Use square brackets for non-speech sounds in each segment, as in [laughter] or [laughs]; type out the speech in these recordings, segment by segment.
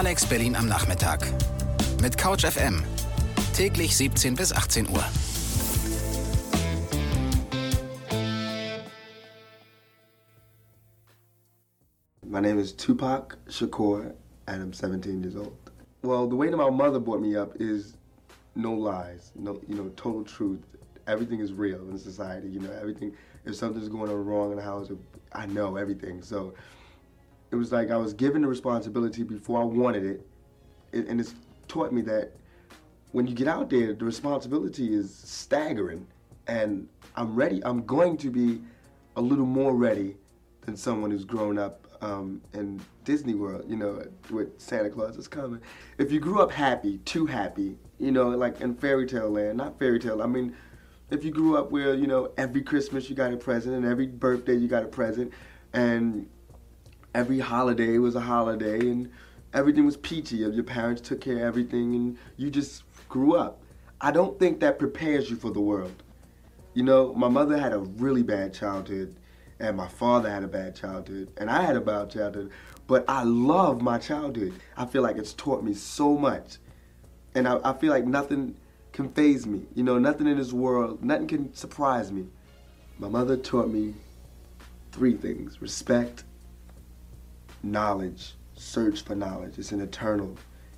Alex Berlin am Nachmittag. Mit Couch FM. Täglich 17 bis 18 Uhr. My name is Tupac Shakur, and I'm 17 years old. Well, the way that my mother brought me up is no lies, no, you know, total truth. Everything is real in society. You know, everything. If something's going on wrong in the house, I know everything. So it was like I was given the responsibility before I wanted it, and it's taught me that when you get out there, the responsibility is staggering, and I'm ready. I'm going to be a little more ready than someone who's grown up um, in Disney World, you know, with Santa Claus is coming. If you grew up happy, too happy, you know, like in fairy tale land, not fairy tale, I mean, if you grew up where, you know, every Christmas you got a present and every birthday you got a present and every holiday was a holiday and everything was peachy. Your parents took care of everything and you just grew up. I don't think that prepares you for the world. You know, my mother had a really bad childhood and my father had a bad childhood and I had a bad childhood, but I love my childhood. I feel like it's taught me so much. And I, I feel like nothing can phase me. You know, nothing in this world, nothing can surprise me. My mother taught me three things respect, knowledge, search for knowledge. It's an eternal,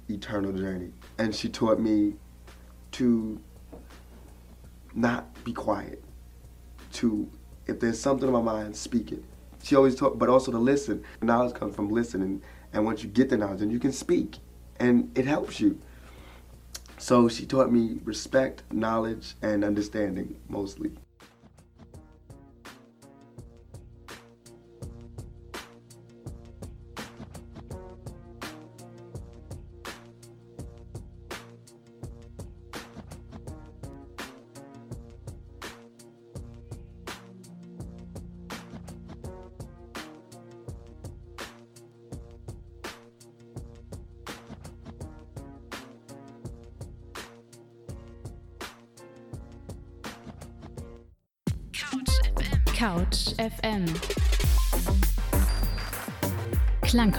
eternal journey. And she taught me to not be quiet, to, if there's something in my mind, speak it. She always taught, but also to listen. Knowledge comes from listening. And once you get the knowledge, then you can speak. And it helps you. So she taught me respect, knowledge, and understanding mostly.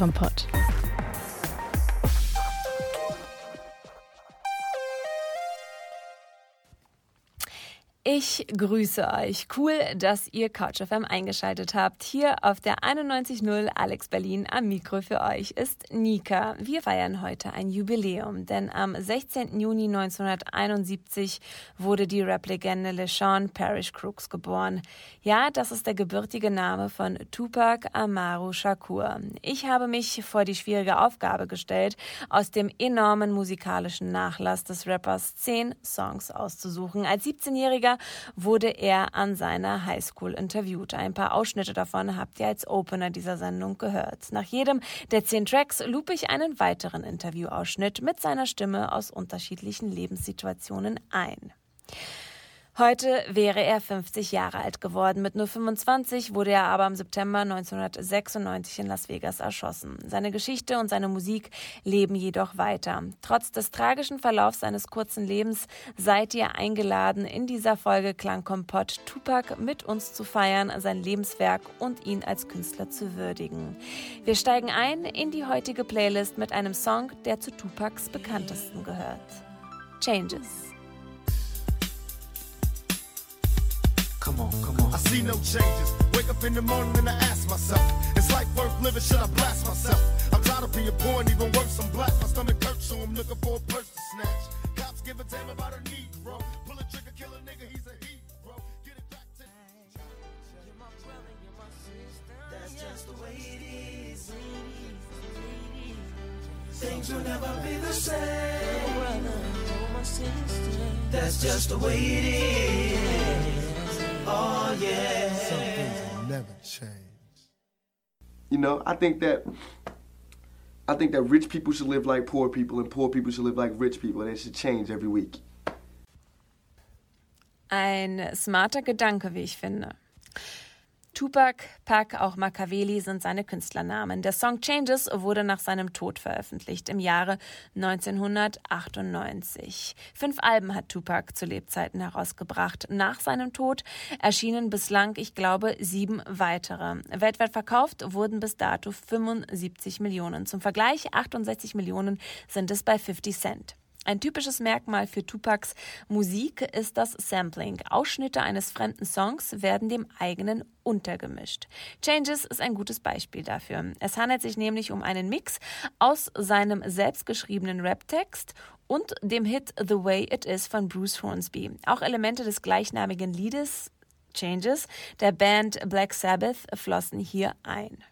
Klangkompott Ich grüße euch. Cool, dass ihr CouchFM eingeschaltet habt. Hier auf der 91.0 Alex Berlin am Mikro für euch ist Nika. Wir feiern heute ein Jubiläum, denn am 16. Juni 1971 wurde die Rap-Legende LeSean Parrish Crooks geboren. Ja, das ist der gebürtige Name von Tupac Amaru Shakur. Ich habe mich vor die schwierige Aufgabe gestellt, aus dem enormen musikalischen Nachlass des Rappers zehn Songs auszusuchen. Als 17-Jähriger wurde er an seiner Highschool interviewt. Ein paar Ausschnitte davon habt ihr als Opener dieser Sendung gehört. Nach jedem der zehn Tracks loop ich einen weiteren Interviewausschnitt mit seiner Stimme aus unterschiedlichen Lebenssituationen ein. Heute wäre er 50 Jahre alt geworden. Mit nur 25 wurde er aber im September 1996 in Las Vegas erschossen. Seine Geschichte und seine Musik leben jedoch weiter. Trotz des tragischen Verlaufs seines kurzen Lebens seid ihr eingeladen, in dieser Folge Klangkompott Tupac mit uns zu feiern, sein Lebenswerk und ihn als Künstler zu würdigen. Wir steigen ein in die heutige Playlist mit einem Song, der zu Tupacs bekanntesten gehört. Changes. Come on, come on. I see no changes. Wake up in the morning and I ask myself, is life worth living? Should I blast myself? I'm tired of being poor and even worse, I'm black. My stomach hurts, so I'm looking for a purse to snatch. Cops give a damn about a Negro. Pull a trigger, kill a nigga, he's a hero. Get it back to You're my brother, you're my sister. That's just the way it is. Things will never be the same. That's just the way it is. Oh yeah. Some things never change. You know, I think that I think that rich people should live like poor people and poor people should live like rich people and it should change every week. Ein smarter Gedanke, wie ich finde. Tupac, Pac, auch Makaveli sind seine Künstlernamen. Der Song Changes wurde nach seinem Tod veröffentlicht im Jahre 1998. Fünf Alben hat Tupac zu Lebzeiten herausgebracht. Nach seinem Tod erschienen bislang, ich glaube, sieben weitere. Weltweit verkauft wurden bis dato 75 Millionen. Zum Vergleich 68 Millionen sind es bei 50 Cent. Ein typisches Merkmal für Tupacs Musik ist das Sampling. Ausschnitte eines fremden Songs werden dem eigenen untergemischt. Changes ist ein gutes Beispiel dafür. Es handelt sich nämlich um einen Mix aus seinem selbstgeschriebenen Raptext und dem Hit The Way It Is von Bruce Hornsby. Auch Elemente des gleichnamigen Liedes Changes der Band Black Sabbath flossen hier ein.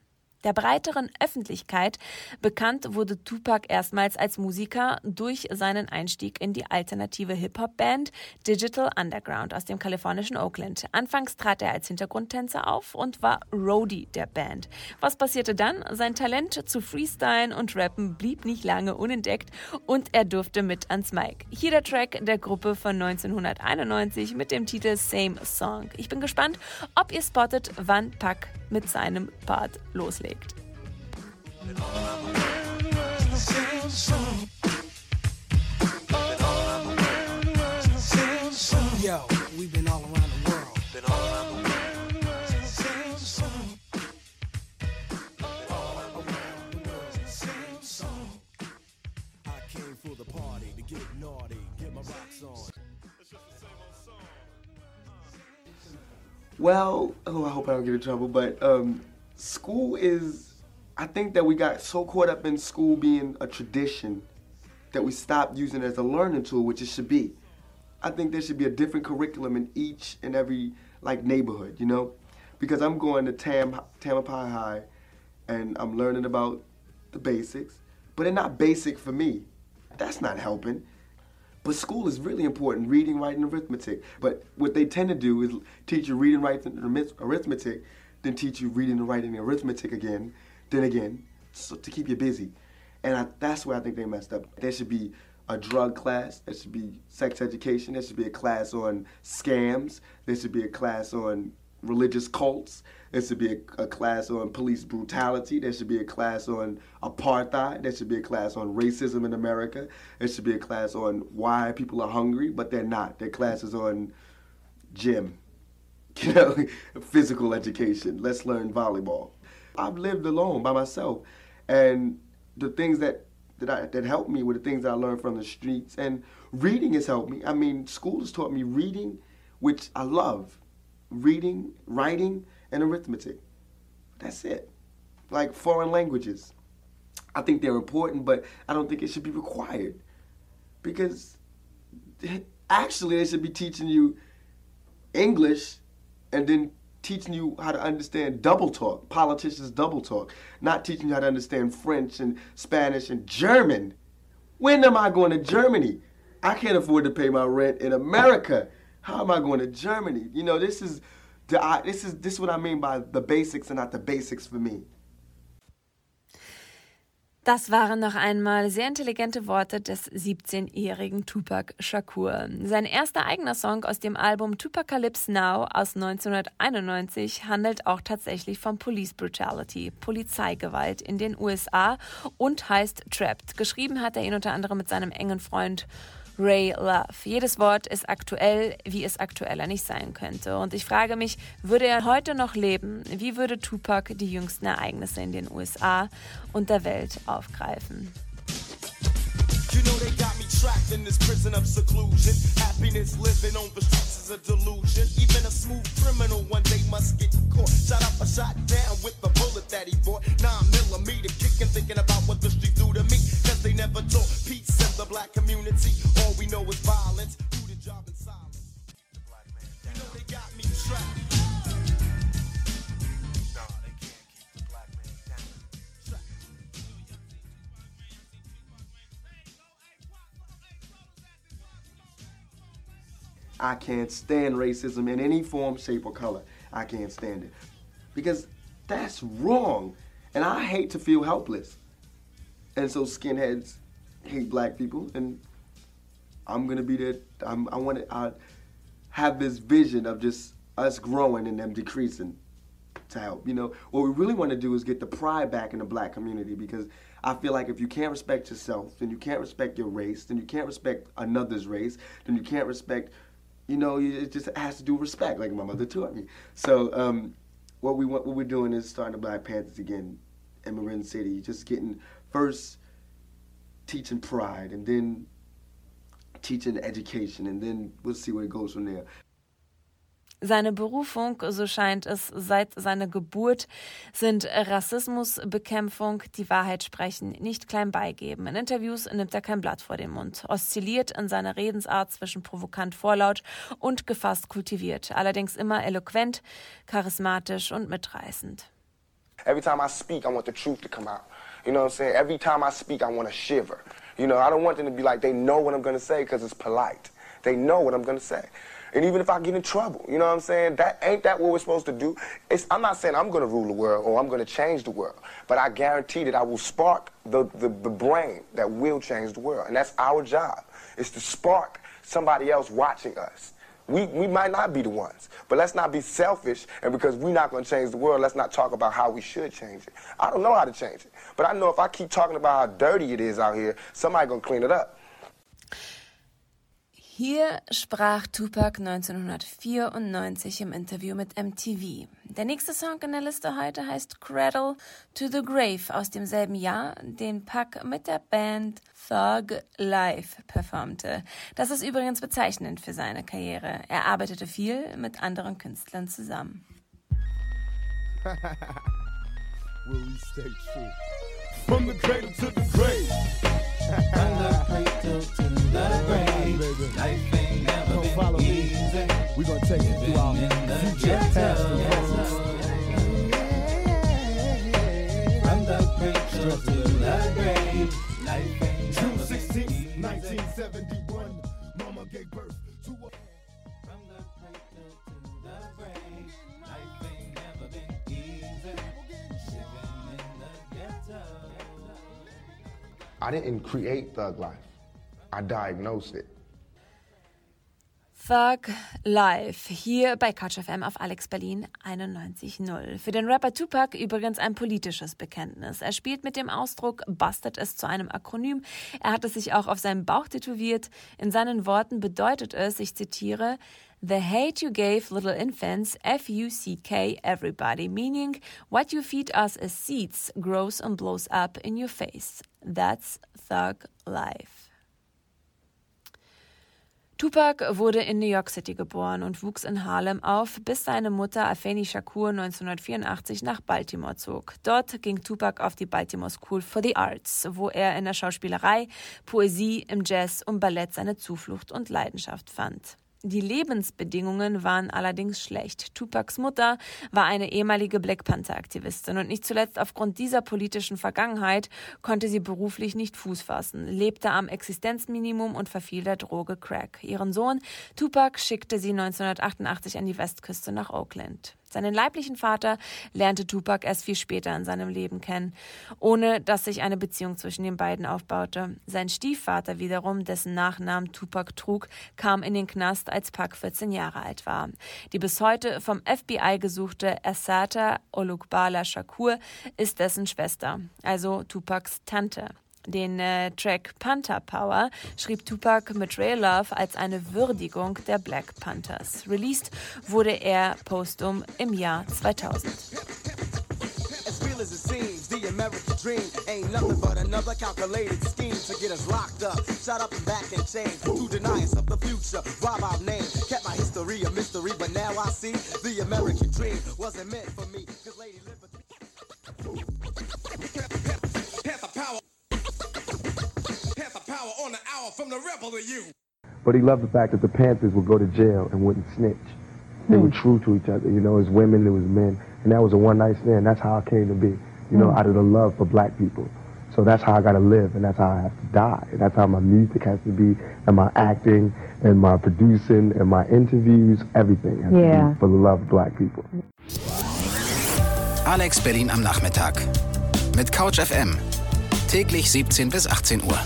Der breiteren Öffentlichkeit bekannt wurde Tupac erstmals als Musiker durch seinen Einstieg in die alternative Hip-Hop-Band Digital Underground aus dem kalifornischen Oakland. Anfangs trat er als Hintergrundtänzer auf und war Roadie der Band. Was passierte dann? Sein Talent zu Freestylen und Rappen blieb nicht lange unentdeckt und er durfte mit ans Mic. Hier der Track der Gruppe von 1991 mit dem Titel Same Song. Ich bin gespannt, ob ihr spottet, wann Pac mit seinem Part loslegt. Yo, we've been all Well, oh, I hope I don't get in trouble, but um, school is. I think that we got so caught up in school being a tradition that we stopped using it as a learning tool, which it should be. I think there should be a different curriculum in each and every like neighborhood, you know, because I'm going to Tam Tamalpais High, and I'm learning about the basics, but they're not basic for me. That's not helping. But school is really important, reading, writing, arithmetic. But what they tend to do is teach you reading, writing, arithmetic, then teach you reading and writing arithmetic again, then again, so to keep you busy. And I, that's where I think they messed up. There should be a drug class, there should be sex education, there should be a class on scams, there should be a class on religious cults. There should be a, a, class on police brutality. There should be a class on apartheid. There should be a class on racism in America. There should be a class on why people are hungry, but they're not. Their classes on gym, [laughs] you know, physical education. Let's learn volleyball. I've lived alone by myself, and the things that that I, that helped me were the things I learned from the streets. And reading has helped me. I mean, school has taught me reading, which I love reading, writing, and arithmetic. That's it. Like foreign languages. I think they're important, but I don't think it should be required. Because actually, they should be teaching you English and then teaching you how to understand double talk, politicians double talk, not teaching you how to understand French and Spanish and German. When am I going to Germany? I can't afford to pay my rent in America. How am I going to Germany? You know, this is this is this is what I mean by the basics and not the basics for me. Das waren noch einmal sehr intelligente Worte des 17-jährigen Tupac Shakur. Sein erster eigener Song aus dem Album Tupacalypse Now aus 1991 handelt auch tatsächlich von Police Brutality, Polizeigewalt in den USA und heißt Trapped. Geschrieben hat er ihn unter anderem mit seinem engen Freund Ray Love. Jedes Wort ist aktuell, wie es aktueller nicht sein könnte. Und ich frage mich, würde er heute noch leben? Wie würde Tupac die jüngsten Ereignisse in den USA und der Welt aufgreifen? You know they got me trapped in this prison of seclusion. Happiness living on the streets is a delusion. Even a smooth criminal one day must get caught. Shot up or shot down with the bullet that he bought. Nine millimeter kicking, thinking about what the streets do to me. Cause they never taught I can't stand racism in any form, shape, or color. I can't stand it. Because that's wrong. And I hate to feel helpless. And so skinheads hate black people, and I'm gonna be there. I'm, I want to. Have this vision of just us growing and them decreasing to help. You know, what we really want to do is get the pride back in the black community because I feel like if you can't respect yourself, then you can't respect your race, then you can't respect another's race, then you can't respect, you know, it just has to do respect, like my mother taught me. So um, what we what we're doing is starting the Black Panthers again in Marin City, just getting first teaching pride and then teaching education and then we'll see where it goes from there. Seine Berufung, so scheint es seit seiner Geburt, sind Rassismusbekämpfung, die Wahrheit sprechen, nicht klein beigeben. In Interviews nimmt er kein Blatt vor den Mund, oszilliert in seiner Redensart zwischen provokant vorlaut und gefasst kultiviert, allerdings immer eloquent, charismatisch und mitreißend. Every time I speak, I want the truth to come out. You know what I'm saying? Every time I speak, I want to shiver. You know, I don't want them to be like they know what I'm going to say because it's polite. They know what I'm going to say. And even if I get in trouble, you know what I'm saying? That ain't that what we're supposed to do? It's, I'm not saying I'm going to rule the world or I'm going to change the world, but I guarantee that I will spark the, the, the brain that will change the world. And that's our job, is to spark somebody else watching us. We, we might not be the ones, but let's not be selfish. And because we're not going to change the world, let's not talk about how we should change it. I don't know how to change it, but I know if I keep talking about how dirty it is out here, somebody going to clean it up. Hier sprach Tupac 1994 im Interview mit MTV. Der nächste Song in der Liste heute heißt Cradle to the Grave aus demselben Jahr, den Pac mit der Band Thug Life performte. Das ist übrigens bezeichnend für seine Karriere. Er arbeitete viel mit anderen Künstlern zusammen. [laughs] Will we stay true? From the cradle to the grave. [laughs] From the cradle to the grave. Life ain't never Don't been follow easy. Me. We're gonna take you through our future, past, and present. From the cradle to the grave. Life ain't June 16, 1971. Mama gave birth to a I didn't create Thug Life. I diagnosed it. Thug Live hier bei Couch FM auf Alex Berlin 91.0. Für den Rapper Tupac übrigens ein politisches Bekenntnis. Er spielt mit dem Ausdruck Busted es zu einem Akronym. Er hat es sich auch auf seinem Bauch tätowiert. In seinen Worten bedeutet es, ich zitiere, The hate you gave little infants, F-U-C-K, everybody, meaning what you feed us as seeds grows and blows up in your face. That's Thug Life. Tupac wurde in New York City geboren und wuchs in Harlem auf, bis seine Mutter Afeni Shakur 1984 nach Baltimore zog. Dort ging Tupac auf die Baltimore School for the Arts, wo er in der Schauspielerei, Poesie, im Jazz und Ballett seine Zuflucht und Leidenschaft fand. Die Lebensbedingungen waren allerdings schlecht. Tupacs Mutter war eine ehemalige Black Panther-Aktivistin und nicht zuletzt aufgrund dieser politischen Vergangenheit konnte sie beruflich nicht Fuß fassen, lebte am Existenzminimum und verfiel der Droge Crack. Ihren Sohn Tupac schickte sie 1988 an die Westküste nach Oakland. Seinen leiblichen Vater lernte Tupac erst viel später in seinem Leben kennen, ohne dass sich eine Beziehung zwischen den beiden aufbaute. Sein Stiefvater wiederum, dessen Nachnamen Tupac trug, kam in den Knast, als Pac 14 Jahre alt war. Die bis heute vom FBI gesuchte Assata Olukbala Shakur ist dessen Schwester, also Tupacs Tante. Den äh, Track Panther Power schrieb Tupac mit Ray Love als eine Würdigung der Black Panthers. Released wurde er postum im Jahr 2000. the American dream ain't nothing but another calculated scheme to get us locked up, shut up and back in chains, to deny us of the future, rob our name, kept my history a mystery, but now I see the American dream wasn't meant for me, cause Lady Liberty... on the hour from the rebel to you. But he loved the fact that the Panthers would go to jail and wouldn't snitch. They were hmm. true to each other. You know, as women, it was men. And that was a one night stand. That's how I came to be, you know, hmm. out of the love for black people. So that's how I got to live, and that's how I have to die. And that's how my music has to be, and my acting, and my producing, and my interviews, everything has yeah. to be for the love of black people. Alex Berlin am Nachmittag. Mit Couch FM. Täglich 17 bis 18 Uhr.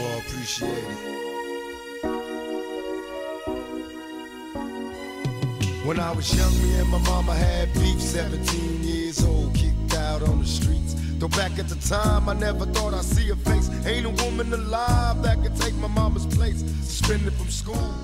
Appreciate it. When I was young, me and my mama had beef, 17 years old, kicked out on the streets. Though back at the time, I never thought I'd see a face. Ain't a woman alive that could take my mama's place. Suspended from school.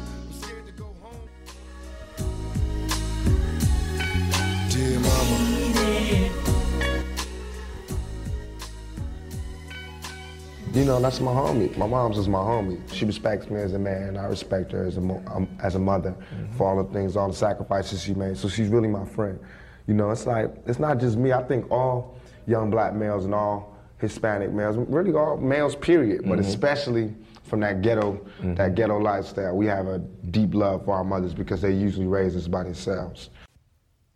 Know, that's my homie. My mom's is my homie. She respects me as a man. I respect her as a, mo- um, as a mother mm-hmm. for all the things, all the sacrifices she made. So she's really my friend. You know, it's like, it's not just me. I think all young black males and all Hispanic males, really all males, period, but mm-hmm. especially from that ghetto, mm-hmm. that ghetto lifestyle, we have a deep love for our mothers because they usually raise us by themselves.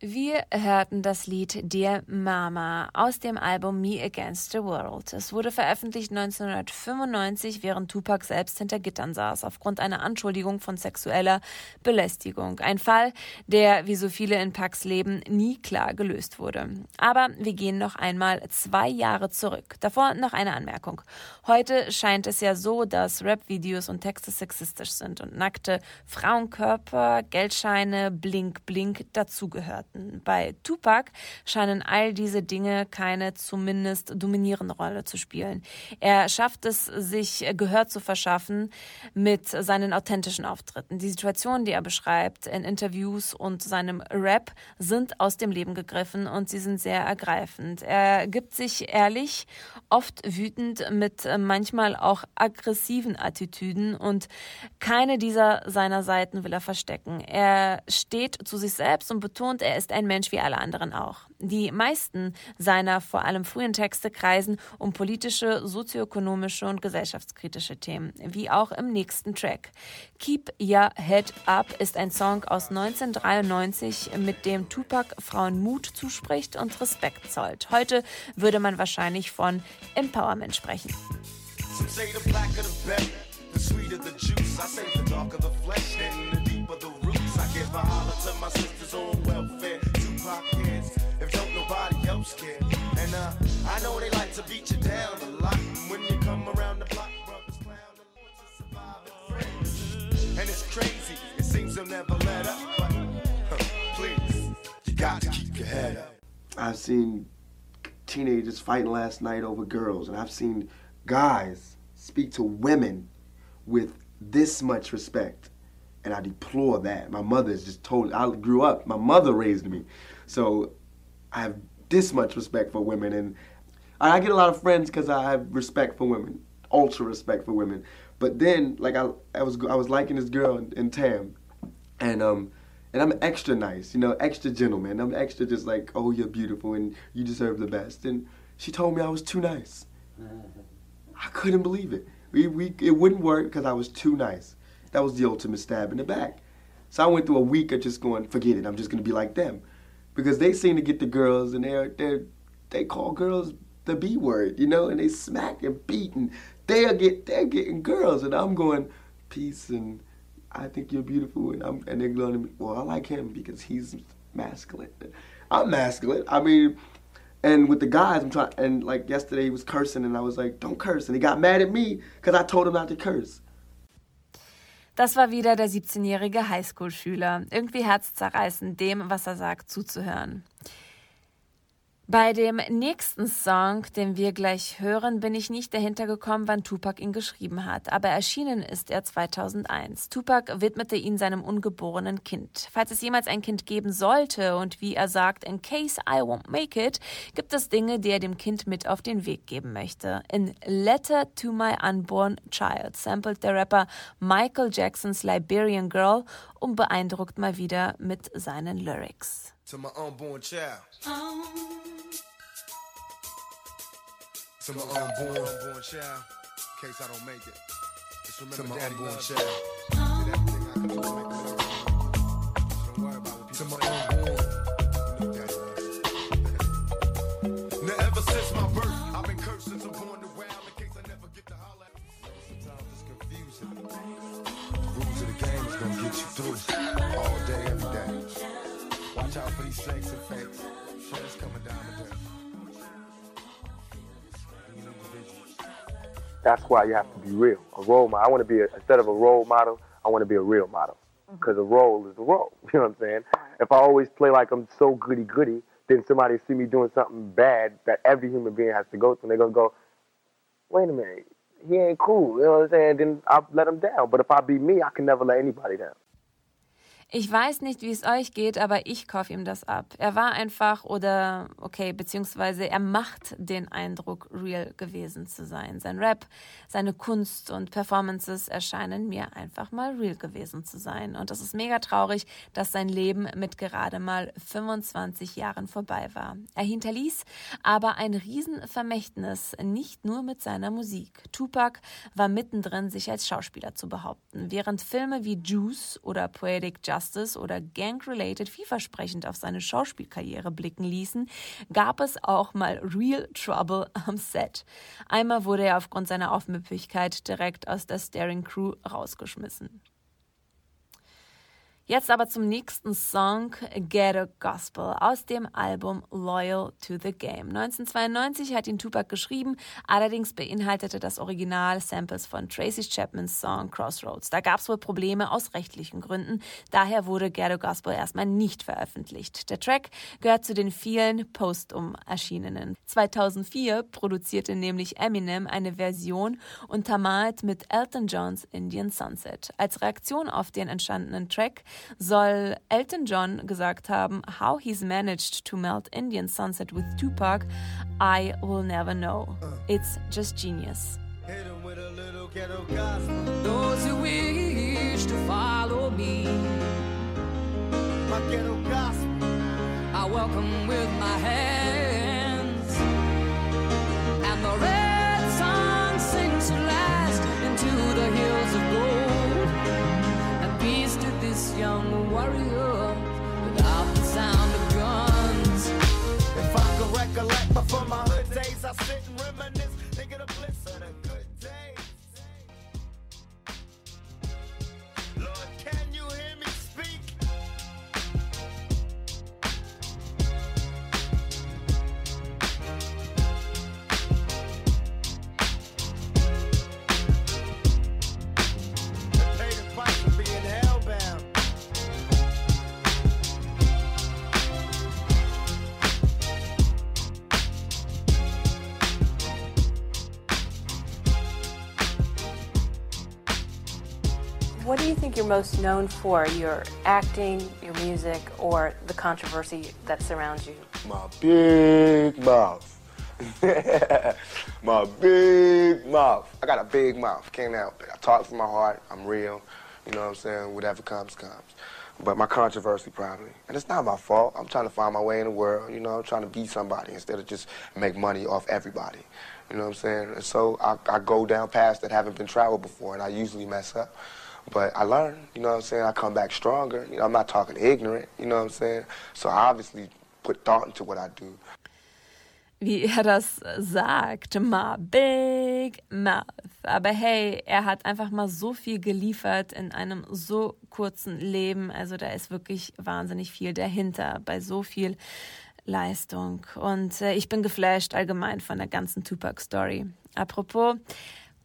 Wir hörten das Lied Dear Mama aus dem Album Me Against the World. Es wurde veröffentlicht 1995, während Tupac selbst hinter Gittern saß, aufgrund einer Anschuldigung von sexueller Belästigung. Ein Fall, der, wie so viele in Pacs Leben, nie klar gelöst wurde. Aber wir gehen noch einmal zwei Jahre zurück. Davor noch eine Anmerkung. Heute scheint es ja so, dass Rap-Videos und Texte sexistisch sind und nackte Frauenkörper, Geldscheine, Blink, Blink dazugehört. Bei Tupac scheinen all diese Dinge keine zumindest dominierende Rolle zu spielen. Er schafft es, sich Gehör zu verschaffen mit seinen authentischen Auftritten. Die Situationen, die er beschreibt in Interviews und seinem Rap, sind aus dem Leben gegriffen und sie sind sehr ergreifend. Er gibt sich ehrlich, oft wütend mit manchmal auch aggressiven Attitüden und keine dieser seiner Seiten will er verstecken. Er steht zu sich selbst und betont, er ist ist ein Mensch wie alle anderen auch. Die meisten seiner vor allem frühen Texte kreisen um politische, sozioökonomische und gesellschaftskritische Themen, wie auch im nächsten Track. Keep Your Head Up ist ein Song aus 1993, mit dem Tupac Frauen Mut zuspricht und Respekt zollt. Heute würde man wahrscheinlich von Empowerment sprechen. The sweeter the juice. I say the darker the flesh, then the deeper the roots. I give a holler to my sisters down a lot. When you come around the block, brothers clown to survive and And it's crazy, it seems they'll never let up. But huh, please, you got to keep your head up. I've seen teenagers fighting last night over girls, and I've seen guys speak to women with this much respect and I deplore that. My mother is just totally. I grew up. My mother raised me, so I have this much respect for women, and I get a lot of friends because I have respect for women, ultra respect for women. But then, like I, I was, I was liking this girl in, in Tam, and um, and I'm extra nice, you know, extra gentleman. I'm extra just like, oh, you're beautiful and you deserve the best. And she told me I was too nice. [laughs] I couldn't believe it. We, we, it wouldn't work because I was too nice. That was the ultimate stab in the back. So I went through a week of just going, forget it, I'm just gonna be like them. Because they seem to get the girls and they're they're they call girls the B word, you know, and they smack and beat and they're get they're getting girls and I'm going, peace and I think you're beautiful and I'm and they're going to well, I like him because he's masculine. I'm masculine. I mean and with the guys, I'm trying, and like yesterday he was cursing, and I was like, "Don't curse," and he got mad at me because I told him not to curse. Das war wieder der 17-jährige Highschool-Schüler. Irgendwie herzzerreißend, dem, was er sagt, zuzuhören. Bei dem nächsten Song, den wir gleich hören, bin ich nicht dahinter gekommen, wann Tupac ihn geschrieben hat, aber erschienen ist er 2001. Tupac widmete ihn seinem ungeborenen Kind. Falls es jemals ein Kind geben sollte und wie er sagt, in case I won't make it, gibt es Dinge, die er dem Kind mit auf den Weg geben möchte. In Letter to My Unborn Child sampled der Rapper Michael Jacksons Liberian Girl und beeindruckt mal wieder mit seinen Lyrics. To my unborn child. Um. To my unborn, unborn child. In case I don't make it. Just remember to my daddy unborn child. Did everything I could do to make it so don't worry about what people To my unborn. You know daddy loves [laughs] Now ever since my birth, Watch out for these sex effects. Shit's coming down the that's why you have to be real. A role model. I want to be a, instead of a role model, I want to be a real model mm-hmm. because a role is a role. [laughs] You know what I'm saying? If I always play like I'm so goody goody, then somebody see me doing something bad that every human being has to go through, and they're gonna go, "Wait a minute, he ain't cool." You know what I'm saying? Then I'll let him down. But if I be me, I can never let anybody down. Ich weiß nicht, wie es euch geht, aber ich kaufe ihm das ab. Er war einfach oder, okay, beziehungsweise er macht den Eindruck, real gewesen zu sein. Sein Rap, seine Kunst und Performances erscheinen mir einfach mal real gewesen zu sein. Und es ist mega traurig, dass sein Leben mit gerade mal 25 Jahren vorbei war. Er hinterließ aber ein Riesenvermächtnis, nicht nur mit seiner Musik. Tupac war mittendrin, sich als Schauspieler zu behaupten. Während Filme wie Juice oder Poetic Justice Justice oder Gang-Related vielversprechend auf seine Schauspielkarriere blicken ließen, gab es auch mal Real Trouble am Set. Einmal wurde er aufgrund seiner Aufmüpfigkeit direkt aus der Staring Crew rausgeschmissen. Jetzt aber zum nächsten Song Ghetto Gospel aus dem Album Loyal to the Game. 1992 hat ihn Tupac geschrieben, allerdings beinhaltete das Original Samples von Tracy Chapmans Song Crossroads. Da gab es wohl Probleme aus rechtlichen Gründen, daher wurde Ghetto Gospel erstmal nicht veröffentlicht. Der Track gehört zu den vielen postum erschienenen. 2004 produzierte nämlich Eminem eine Version untermalt mit Elton Johns Indian Sunset. Als Reaktion auf den entstandenen Track soll Elton John gesagt haben, how he's managed to melt Indian sunset with Tupac, I will never know. It's just genius. Those who wish to follow me, my ghetto gospel, I welcome with my hands, this young warrior without the sound of guns. If I could recollect before my hood days, I sit and reminisce, think you're most known for? Your acting, your music, or the controversy that surrounds you? My big mouth. [laughs] my big mouth. I got a big mouth. Can't help it. I talk from my heart. I'm real. You know what I'm saying? Whatever comes, comes. But my controversy probably. And it's not my fault. I'm trying to find my way in the world. You know, I'm trying to be somebody instead of just make money off everybody. You know what I'm saying? And so I, I go down paths that haven't been traveled before, and I usually mess up. But I learn, you know what I'm saying? I come back stronger. You know, I'm not talking ignorant, you know what I'm saying? So I obviously put thought into what I do. Wie er das sagt, ma big mouth. Aber hey, er hat einfach mal so viel geliefert in einem so kurzen Leben. Also da ist wirklich wahnsinnig viel dahinter bei so viel Leistung. Und äh, ich bin geflasht allgemein von der ganzen Tupac-Story. Apropos,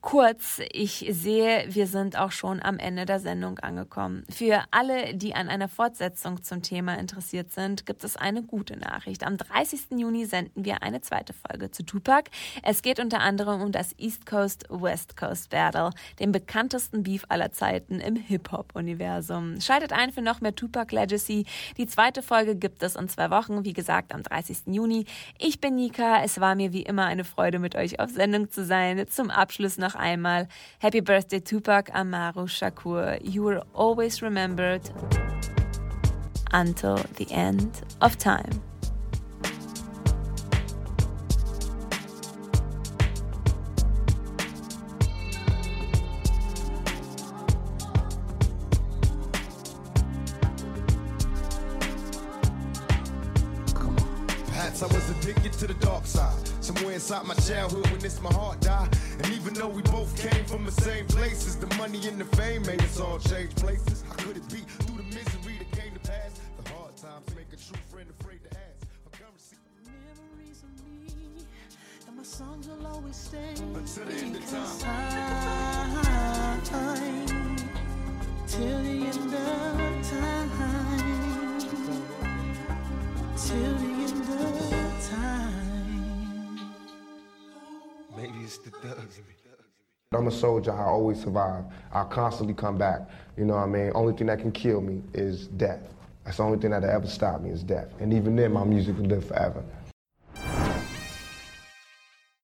Kurz, ich sehe, wir sind auch schon am Ende der Sendung angekommen. Für alle, die an einer Fortsetzung zum Thema interessiert sind, gibt es eine gute Nachricht. Am 30. Juni senden wir eine zweite Folge zu Tupac. Es geht unter anderem um das East Coast West Coast Battle, den bekanntesten Beef aller Zeiten im Hip-Hop-Universum. Schaltet ein für noch mehr Tupac Legacy. Die zweite Folge gibt es in zwei Wochen, wie gesagt, am 30. Juni. Ich bin Nika. Es war mir wie immer eine Freude, mit euch auf Sendung zu sein. Zum Abschluss noch noch einmal Happy Birthday Tupac Amaru Shakur. You were always remembered until the end of time. I was addicted to the dark side. Somewhere inside my childhood when this my heart died. And even though we both came from the same places, the money and the fame made us all change places. How could it be through the misery that came to pass? The hard times make a true friend afraid to ask. Memories of me and my songs will always stay until the end of time. time till the end of time. Till the end of time. Maybe it's the thugs I'm a soldier. I always survive. I constantly come back. You know what I mean? Only thing that can kill me is death. That's the only thing that'll ever stop me is death. And even then, my music will live forever.